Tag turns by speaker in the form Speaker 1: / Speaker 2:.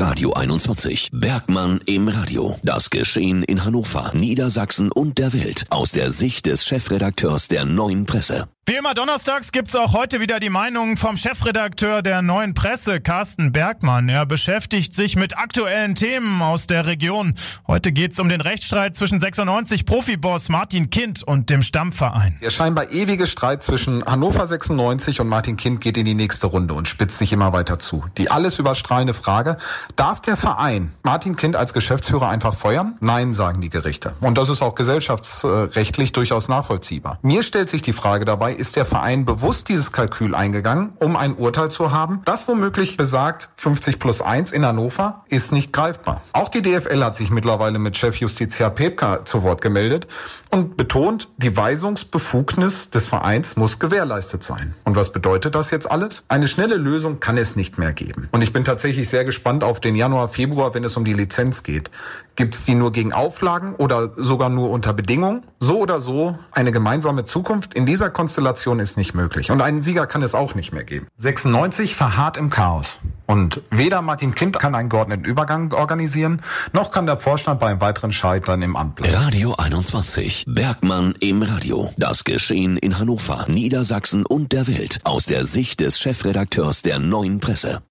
Speaker 1: Radio 21. Bergmann im Radio. Das Geschehen in Hannover, Niedersachsen und der Welt aus der Sicht des Chefredakteurs der Neuen Presse.
Speaker 2: Wie immer donnerstags gibt's auch heute wieder die Meinung vom Chefredakteur der Neuen Presse, Carsten Bergmann. Er beschäftigt sich mit aktuellen Themen aus der Region. Heute geht's um den Rechtsstreit zwischen 96 Profiboss Martin Kind und dem Stammverein.
Speaker 3: Der scheinbar ewige Streit zwischen Hannover 96 und Martin Kind geht in die nächste Runde und spitzt sich immer weiter zu. Die alles überstrahlende Frage, darf der Verein Martin Kind als Geschäftsführer einfach feuern? Nein, sagen die Gerichte. Und das ist auch gesellschaftsrechtlich durchaus nachvollziehbar. Mir stellt sich die Frage dabei, ist der Verein bewusst dieses Kalkül eingegangen, um ein Urteil zu haben, das womöglich besagt, 50 plus 1 in Hannover ist nicht greifbar. Auch die DFL hat sich mittlerweile mit Chefjustiziar Pepka zu Wort gemeldet und betont, die Weisungsbefugnis des Vereins muss gewährleistet sein. Und was bedeutet das jetzt alles? Eine schnelle Lösung kann es nicht mehr geben. Und ich bin tatsächlich sehr gespannt auf den Januar, Februar, wenn es um die Lizenz geht. Gibt es die nur gegen Auflagen oder sogar nur unter Bedingungen? So oder so, eine gemeinsame Zukunft in dieser Konstellation ist nicht möglich. Und einen Sieger kann es auch nicht mehr geben. 96 verharrt im Chaos. Und weder Martin Kind kann einen geordneten Übergang organisieren, noch kann der Vorstand beim weiteren Scheitern im Amt bleiben.
Speaker 1: Radio 21. Bergmann im Radio. Das Geschehen in Hannover, Niedersachsen und der Welt aus der Sicht des Chefredakteurs der Neuen Presse.